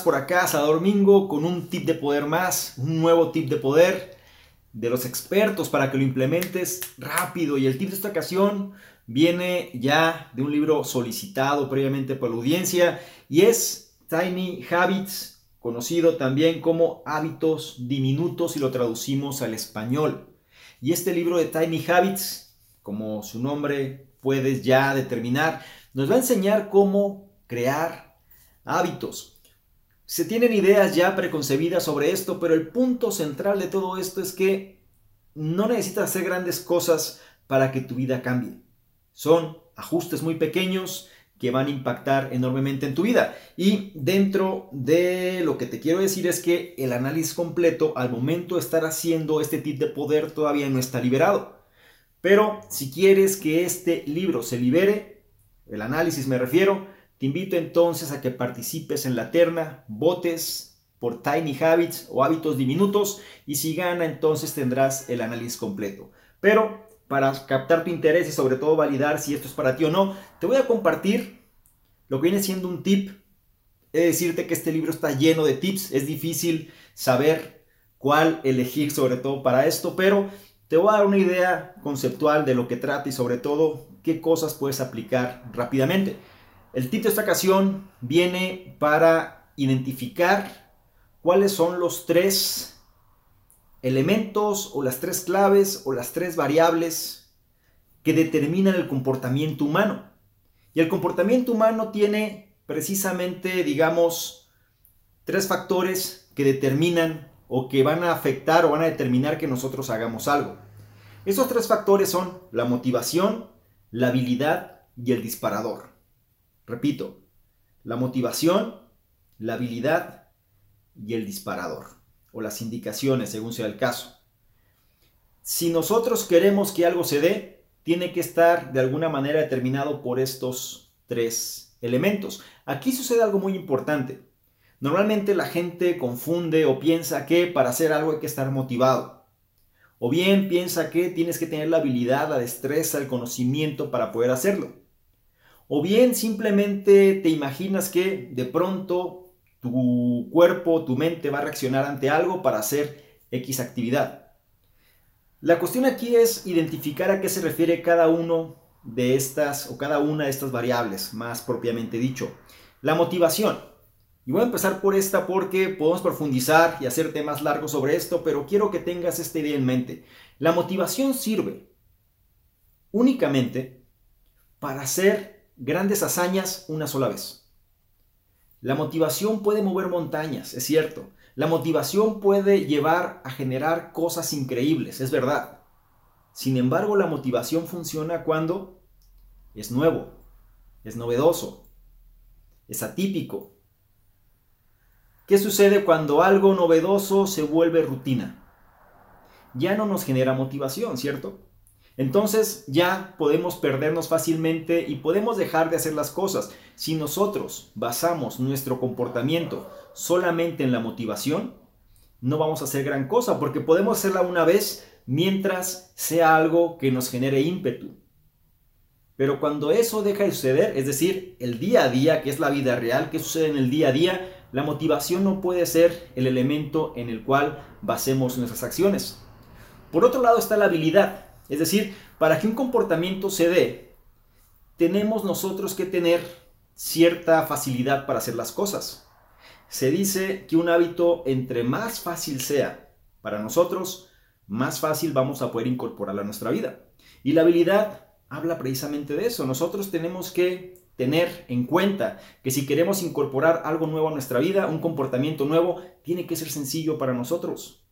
Por acá, Salvador Domingo, con un tip de poder más, un nuevo tip de poder de los expertos para que lo implementes rápido. Y el tip de esta ocasión viene ya de un libro solicitado previamente por la audiencia y es Tiny Habits, conocido también como hábitos diminutos y lo traducimos al español. Y este libro de Tiny Habits, como su nombre puedes ya determinar, nos va a enseñar cómo crear hábitos. Se tienen ideas ya preconcebidas sobre esto, pero el punto central de todo esto es que no necesitas hacer grandes cosas para que tu vida cambie. Son ajustes muy pequeños que van a impactar enormemente en tu vida. Y dentro de lo que te quiero decir es que el análisis completo al momento de estar haciendo este tip de poder todavía no está liberado. Pero si quieres que este libro se libere, el análisis me refiero, te invito entonces a que participes en la terna, votes por Tiny Habits o hábitos diminutos y si gana entonces tendrás el análisis completo. Pero para captar tu interés y sobre todo validar si esto es para ti o no, te voy a compartir lo que viene siendo un tip. He de decirte que este libro está lleno de tips, es difícil saber cuál elegir sobre todo para esto, pero te voy a dar una idea conceptual de lo que trata y sobre todo qué cosas puedes aplicar rápidamente. El tip de esta ocasión viene para identificar cuáles son los tres elementos o las tres claves o las tres variables que determinan el comportamiento humano. Y el comportamiento humano tiene precisamente, digamos, tres factores que determinan o que van a afectar o van a determinar que nosotros hagamos algo. Esos tres factores son la motivación, la habilidad y el disparador. Repito, la motivación, la habilidad y el disparador, o las indicaciones según sea el caso. Si nosotros queremos que algo se dé, tiene que estar de alguna manera determinado por estos tres elementos. Aquí sucede algo muy importante. Normalmente la gente confunde o piensa que para hacer algo hay que estar motivado. O bien piensa que tienes que tener la habilidad, la destreza, el conocimiento para poder hacerlo. O bien simplemente te imaginas que de pronto tu cuerpo, tu mente va a reaccionar ante algo para hacer X actividad. La cuestión aquí es identificar a qué se refiere cada uno de estas o cada una de estas variables, más propiamente dicho. La motivación. Y voy a empezar por esta porque podemos profundizar y hacer temas largos sobre esto, pero quiero que tengas esta idea en mente. La motivación sirve únicamente para hacer grandes hazañas una sola vez. La motivación puede mover montañas, es cierto. La motivación puede llevar a generar cosas increíbles, es verdad. Sin embargo, la motivación funciona cuando es nuevo, es novedoso, es atípico. ¿Qué sucede cuando algo novedoso se vuelve rutina? Ya no nos genera motivación, ¿cierto? Entonces ya podemos perdernos fácilmente y podemos dejar de hacer las cosas. Si nosotros basamos nuestro comportamiento solamente en la motivación, no vamos a hacer gran cosa porque podemos hacerla una vez mientras sea algo que nos genere ímpetu. Pero cuando eso deja de suceder, es decir, el día a día, que es la vida real, que sucede en el día a día, la motivación no puede ser el elemento en el cual basemos nuestras acciones. Por otro lado está la habilidad. Es decir, para que un comportamiento se dé, tenemos nosotros que tener cierta facilidad para hacer las cosas. Se dice que un hábito entre más fácil sea para nosotros, más fácil vamos a poder incorporarlo a nuestra vida. Y la habilidad habla precisamente de eso. Nosotros tenemos que tener en cuenta que si queremos incorporar algo nuevo a nuestra vida, un comportamiento nuevo, tiene que ser sencillo para nosotros.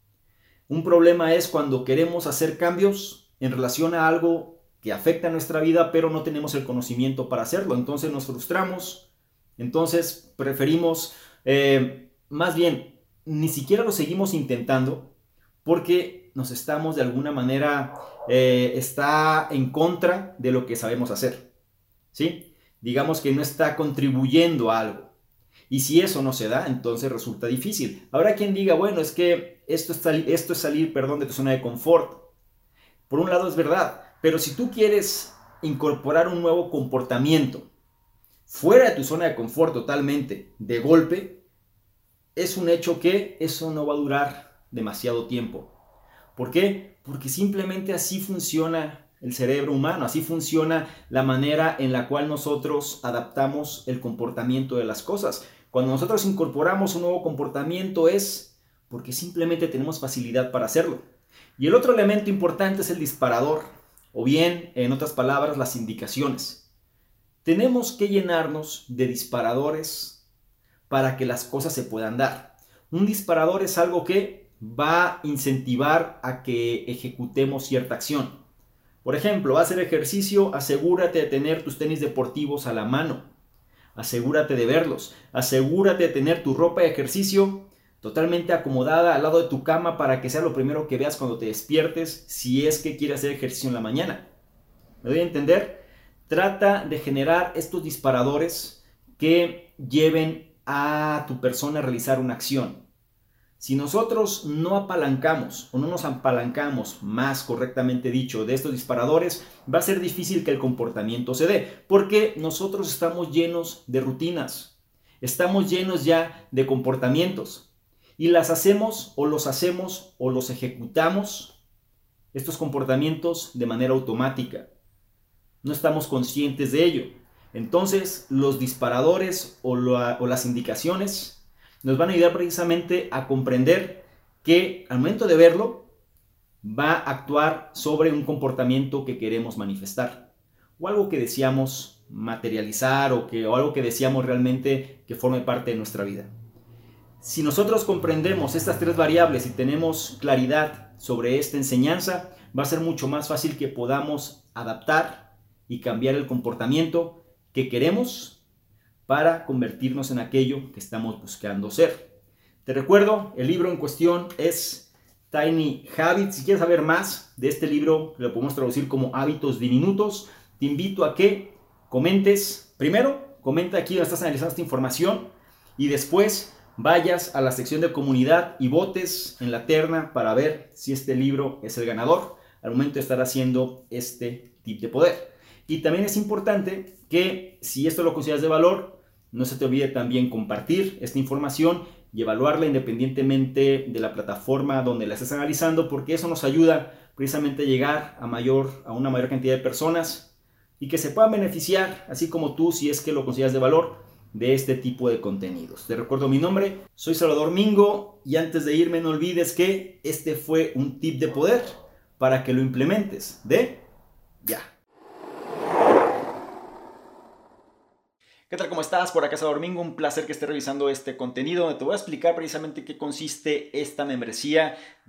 Un problema es cuando queremos hacer cambios en relación a algo que afecta a nuestra vida, pero no tenemos el conocimiento para hacerlo. Entonces nos frustramos, entonces preferimos, eh, más bien, ni siquiera lo seguimos intentando porque nos estamos de alguna manera, eh, está en contra de lo que sabemos hacer. ¿Sí? Digamos que no está contribuyendo a algo. Y si eso no se da, entonces resulta difícil. Habrá quien diga, bueno, es que esto es, esto es salir, perdón, de tu zona de confort. Por un lado es verdad, pero si tú quieres incorporar un nuevo comportamiento fuera de tu zona de confort totalmente, de golpe, es un hecho que eso no va a durar demasiado tiempo. ¿Por qué? Porque simplemente así funciona el cerebro humano, así funciona la manera en la cual nosotros adaptamos el comportamiento de las cosas. Cuando nosotros incorporamos un nuevo comportamiento es porque simplemente tenemos facilidad para hacerlo. Y el otro elemento importante es el disparador, o bien, en otras palabras, las indicaciones. Tenemos que llenarnos de disparadores para que las cosas se puedan dar. Un disparador es algo que va a incentivar a que ejecutemos cierta acción. Por ejemplo, hacer ejercicio, asegúrate de tener tus tenis deportivos a la mano. Asegúrate de verlos. Asegúrate de tener tu ropa de ejercicio totalmente acomodada al lado de tu cama para que sea lo primero que veas cuando te despiertes si es que quieres hacer ejercicio en la mañana. ¿Me doy a entender? Trata de generar estos disparadores que lleven a tu persona a realizar una acción. Si nosotros no apalancamos o no nos apalancamos, más correctamente dicho, de estos disparadores, va a ser difícil que el comportamiento se dé, porque nosotros estamos llenos de rutinas, estamos llenos ya de comportamientos y las hacemos o los hacemos o los ejecutamos, estos comportamientos de manera automática. No estamos conscientes de ello. Entonces, los disparadores o, las indicaciones nos van a ayudar precisamente a comprender que al momento de verlo va a actuar sobre un comportamiento que queremos manifestar o algo que deseamos materializar o, que, o algo que deseamos realmente que forme parte de nuestra vida. Si nosotros comprendemos estas tres variables y tenemos claridad sobre esta enseñanza, va a ser mucho más fácil que podamos adaptar y cambiar el comportamiento que queremos para convertirnos en aquello que estamos buscando ser. Te recuerdo, el libro en cuestión es Tiny Habits. Si quieres saber más de este libro, lo podemos traducir como hábitos diminutos, te invito a que comentes. Primero, comenta aquí donde estás analizando esta información y después vayas a la sección de comunidad y votes en la terna para ver si este libro es el ganador al momento de estar haciendo este tip de poder. Y también es importante que si esto lo consideras de valor, no se te olvide también compartir esta información y evaluarla independientemente de la plataforma donde la estés analizando, porque eso nos ayuda precisamente a llegar a, mayor, a una mayor cantidad de personas y que se puedan beneficiar, así como tú, si es que lo consideras de valor, de este tipo de contenidos. Te recuerdo mi nombre, soy Salvador Mingo y antes de irme no olvides que este fue un tip de poder para que lo implementes de ya. ¿Qué tal? ¿Cómo estás? Por acá es Domingo, un placer que estés revisando este contenido te voy a explicar precisamente qué consiste esta membresía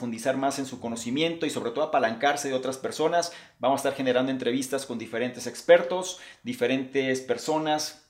profundizar más en su conocimiento y sobre todo apalancarse de otras personas. Vamos a estar generando entrevistas con diferentes expertos, diferentes personas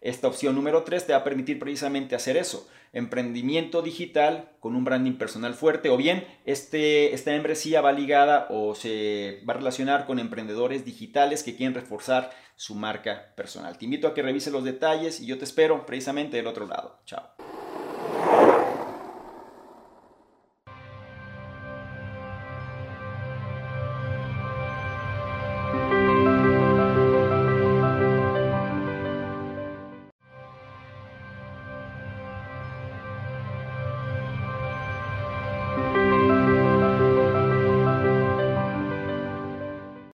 esta opción número 3 te va a permitir precisamente hacer eso, emprendimiento digital con un branding personal fuerte o bien este, esta membresía va ligada o se va a relacionar con emprendedores digitales que quieren reforzar su marca personal. Te invito a que revises los detalles y yo te espero precisamente del otro lado. Chao.